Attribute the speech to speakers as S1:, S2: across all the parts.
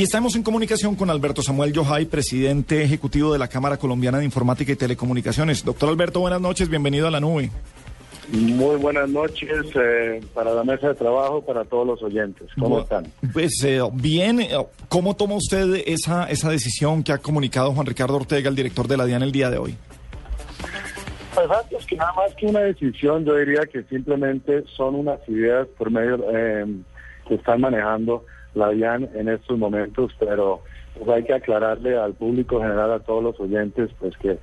S1: Y estamos en comunicación con Alberto Samuel Yojay, presidente ejecutivo de la Cámara Colombiana de Informática y Telecomunicaciones. Doctor Alberto, buenas noches, bienvenido a la nube.
S2: Muy buenas noches eh, para la mesa de trabajo, para todos los oyentes. ¿Cómo están?
S1: Pues eh, bien, eh, ¿cómo toma usted esa, esa decisión que ha comunicado Juan Ricardo Ortega, el director de la DIAN, el día de hoy?
S2: Pues antes que nada más que una decisión, yo diría que simplemente son unas ideas por medio que están manejando la DIAN en estos momentos, pero pues hay que aclararle al público general, a todos los oyentes, pues que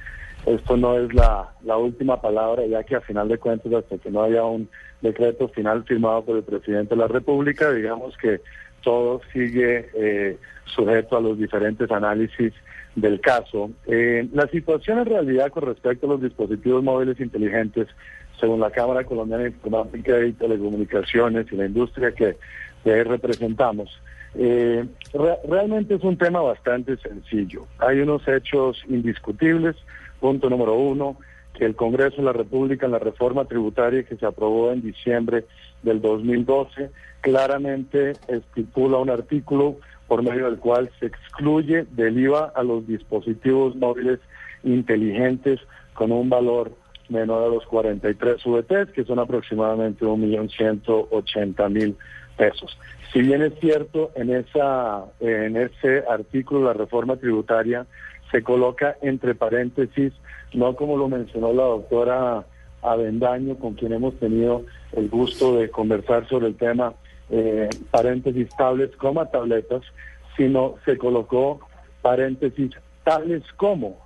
S2: esto no es la, la última palabra, ya que a final de cuentas, hasta que no haya un decreto final firmado por el presidente de la República, digamos que todo sigue eh, sujeto a los diferentes análisis del caso. Eh, la situación en realidad con respecto a los dispositivos móviles inteligentes, según la Cámara Colombiana de Informática y Telecomunicaciones y la industria que que representamos. Eh, realmente es un tema bastante sencillo. Hay unos hechos indiscutibles. Punto número uno, que el Congreso de la República en la reforma tributaria que se aprobó en diciembre del 2012 claramente estipula un artículo por medio del cual se excluye del IVA a los dispositivos móviles inteligentes con un valor menor a los 43 VTs, que son aproximadamente 1.180.000 pesos. Si bien es cierto, en, esa, en ese artículo la reforma tributaria se coloca entre paréntesis, no como lo mencionó la doctora Avendaño, con quien hemos tenido el gusto de conversar sobre el tema, eh, paréntesis tablets, coma tabletas, sino se colocó paréntesis tales como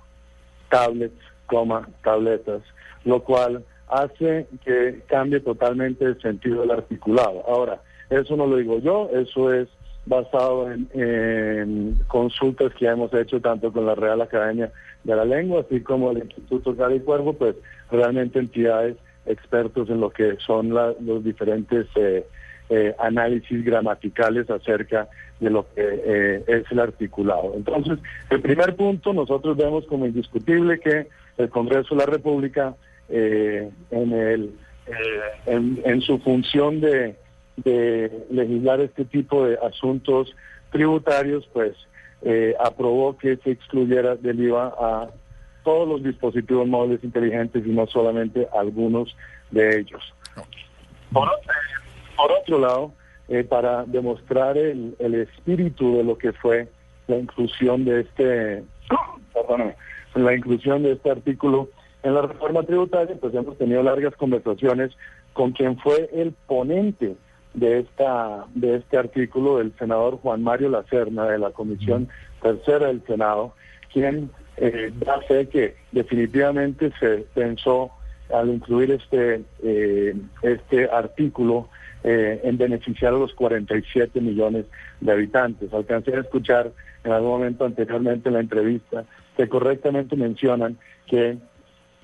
S2: tablets, coma tabletas, lo cual hace que cambie totalmente el sentido del articulado. Ahora, eso no lo digo yo, eso es basado en, consultas que hemos hecho tanto con la Real Academia de la Lengua, así como el Instituto y Cuervo, pues realmente entidades expertos en lo que son los diferentes eh, eh, análisis gramaticales acerca de lo que eh, es el articulado. Entonces, el primer punto, nosotros vemos como indiscutible que el Congreso de la República, en, el, en su función de de legislar este tipo de asuntos tributarios, pues eh, aprobó que se excluyera del IVA a todos los dispositivos móviles inteligentes y no solamente algunos de ellos. Por, otro lado, eh, para demostrar el, el, espíritu de lo que fue la inclusión de este, la inclusión de este artículo en la reforma tributaria, pues hemos tenido largas conversaciones con quien fue el ponente de esta de este artículo del senador Juan Mario Lacerna de la Comisión Tercera del Senado, quien eh, da fe que definitivamente se pensó al incluir este eh, este artículo eh, en beneficiar a los 47 millones de habitantes. Alcancé a escuchar en algún momento anteriormente en la entrevista que correctamente mencionan que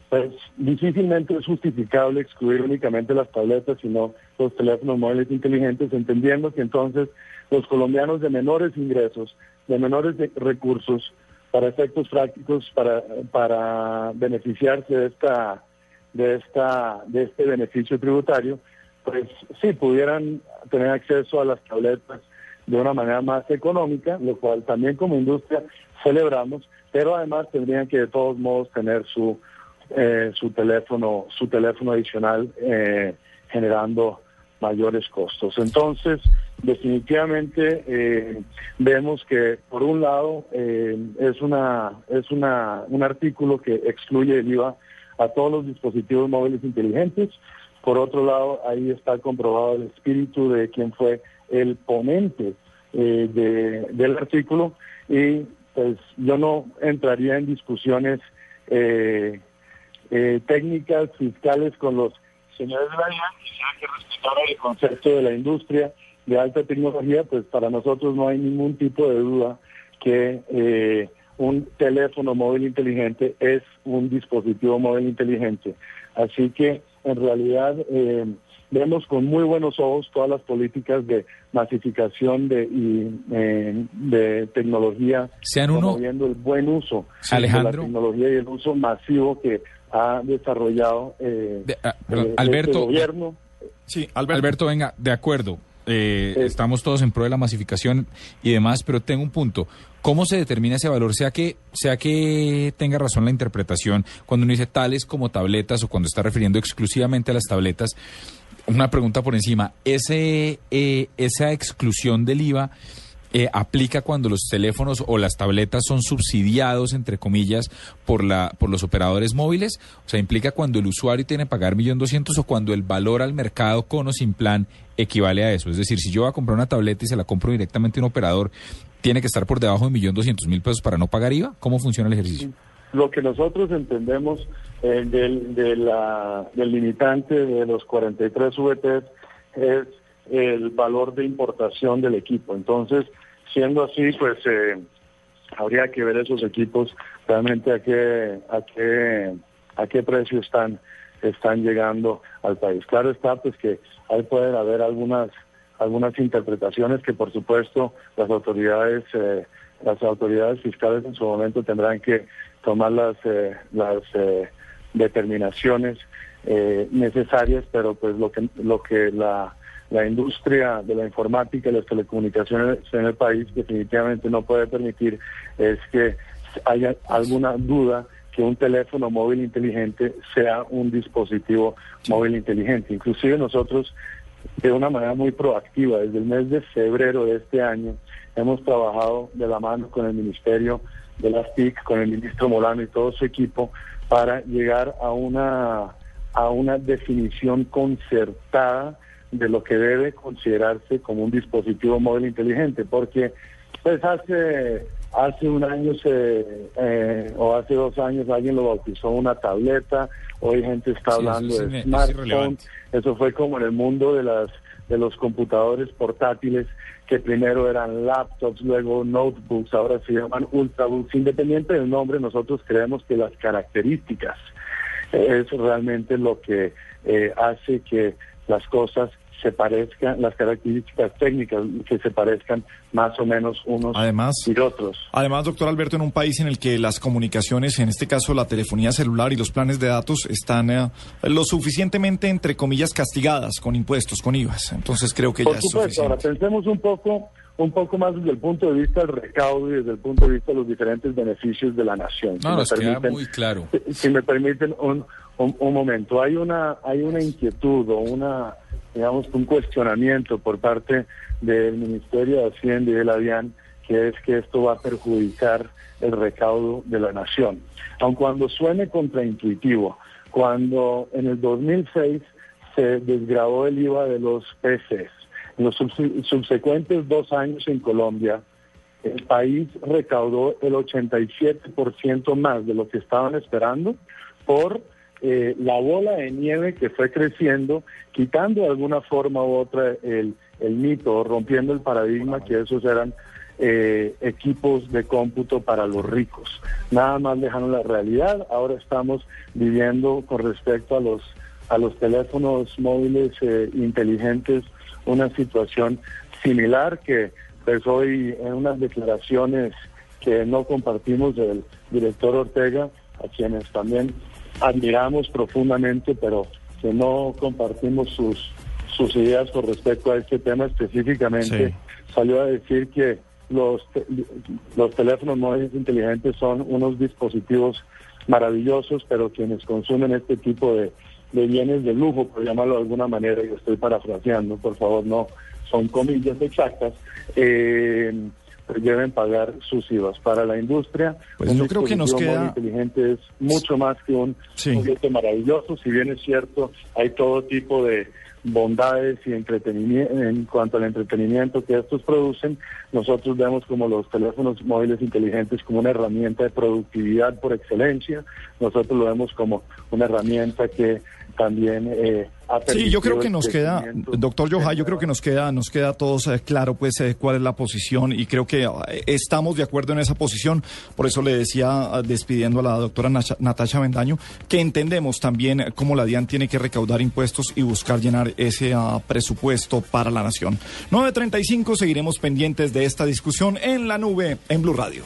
S2: pues difícilmente es justificable excluir únicamente las tabletas, sino los teléfonos móviles inteligentes, entendiendo que entonces los colombianos de menores ingresos, de menores recursos, para efectos prácticos, para, para beneficiarse de esta, de esta, de este beneficio tributario, pues sí pudieran tener acceso a las tabletas de una manera más económica, lo cual también como industria celebramos, pero además tendrían que de todos modos tener su eh, su teléfono, su teléfono adicional eh, generando mayores costos. Entonces, definitivamente eh, vemos que por un lado es una es una un artículo que excluye el IVA a todos los dispositivos móviles inteligentes. Por otro lado, ahí está comprobado el espíritu de quien fue el ponente de, del artículo y pues yo no entraría en discusiones eh, eh, técnicas fiscales con los señores de la se hay que respetar el concepto de la industria de alta tecnología, pues para nosotros no hay ningún tipo de duda que eh, un teléfono móvil inteligente es un dispositivo móvil inteligente. Así que en realidad eh, vemos con muy buenos ojos todas las políticas de masificación de, y, eh, de tecnología,
S1: Sean uno,
S2: promoviendo el buen uso de la tecnología y el uso masivo que ha desarrollado eh,
S1: ah, este Alberto,
S2: gobierno.
S1: Sí, Alberto. venga, de acuerdo.
S3: eh, estamos todos en pro de la masificación y demás, pero tengo un punto. ¿Cómo se determina ese valor? Sea que, sea que tenga razón la interpretación cuando uno dice tales como tabletas o cuando está refiriendo exclusivamente a las tabletas. Una pregunta por encima. Eh, esa exclusión del IVA eh, aplica cuando los teléfonos o las tabletas son subsidiados, entre comillas, por, la, por los operadores móviles? O sea, implica cuando el usuario tiene que pagar 1.200.000 o cuando el valor al mercado con o sin plan equivale a eso. Es decir, si yo voy a comprar una tableta y se la compro directamente a un operador, ¿tiene que estar por debajo de 1.200.000 pesos para no pagar IVA? ¿Cómo funciona el ejercicio?
S2: Lo que nosotros entendemos eh, del, de la, del limitante de los 43 VTs es el valor de importación del equipo. Entonces, siendo así, pues eh, habría que ver esos equipos realmente a qué, a qué, a qué precio están, están llegando al país. Claro está, pues que ahí pueden haber algunas, algunas interpretaciones que por supuesto las autoridades, eh, las autoridades fiscales en su momento tendrán que tomar las, eh, las determinaciones necesarias, pero pues lo que, lo que la la industria de la informática y las telecomunicaciones en el país definitivamente no puede permitir es que haya alguna duda que un teléfono móvil inteligente sea un dispositivo móvil inteligente. Inclusive nosotros, de una manera muy proactiva, desde el mes de febrero de este año, hemos trabajado de la mano con el Ministerio de las TIC, con el ministro Molano y todo su equipo, para llegar a una, a una definición concertada de lo que debe considerarse como un dispositivo móvil inteligente, porque pues hace hace un año se, eh, o hace dos años alguien lo bautizó una tableta, hoy gente está hablando de smartphone, eso fue como en el mundo de las de los computadores portátiles que primero eran laptops, luego notebooks, ahora se llaman ultrabooks. Independiente del nombre, nosotros creemos que las características es realmente lo que eh, hace que las cosas se parezcan, las características técnicas que se parezcan más o menos unos y otros.
S1: Además, doctor Alberto, en un país en el que las comunicaciones, en este caso la telefonía celular y los planes de datos, están eh, lo suficientemente, entre comillas, castigadas con impuestos, con IVAs. Entonces creo que ya es suficiente.
S2: Ahora pensemos un poco un poco más desde el punto de vista del recaudo y desde el punto de vista de los diferentes beneficios de la nación.
S3: No, nos queda muy claro.
S2: Si me permiten un, un, momento, hay una, hay una inquietud o una, digamos, un cuestionamiento por parte del Ministerio de Hacienda y de la DIAN que es que esto va a perjudicar el recaudo de la nación. Aun cuando suene contraintuitivo, cuando en el 2006 se desgrabó el IVA de los PCs, en los subsecuentes dos años en Colombia, el país recaudó el 87% más de lo que estaban esperando por eh, la bola de nieve que fue creciendo, quitando de alguna forma u otra el, el mito, rompiendo el paradigma que esos eran eh, equipos de cómputo para los ricos. Nada más lejano la realidad. Ahora estamos viviendo con respecto a los a los teléfonos móviles eh, inteligentes una situación similar que pues hoy en unas declaraciones que no compartimos del director Ortega, a quienes también admiramos profundamente, pero que no compartimos sus, sus ideas con respecto a este tema específicamente, salió a decir que los, los teléfonos móviles inteligentes son unos dispositivos maravillosos, pero quienes consumen este tipo de de bienes de lujo, por llamarlo de alguna manera, y estoy parafraseando, por favor, no son comillas exactas, eh, deben pagar sus IVAs. Para la industria,
S1: pues un yo creo que nos queda...
S2: inteligente es mucho más que un sí. maravilloso, si bien es cierto, hay todo tipo de bondades y entretenimiento en cuanto al entretenimiento que estos producen, nosotros vemos como los teléfonos móviles inteligentes como una herramienta de productividad por excelencia, nosotros lo vemos como una herramienta que también eh,
S1: Sí, yo creo que nos queda, doctor Yohai, yo creo que nos queda, nos queda a todos eh, claro pues eh, cuál es la posición y creo que eh, estamos de acuerdo en esa posición. Por eso le decía, despidiendo a la doctora Natasha Bendaño, que entendemos también cómo la DIAN tiene que recaudar impuestos y buscar llenar ese uh, presupuesto para la nación. 9.35, seguiremos pendientes de esta discusión en la nube en Blue Radio.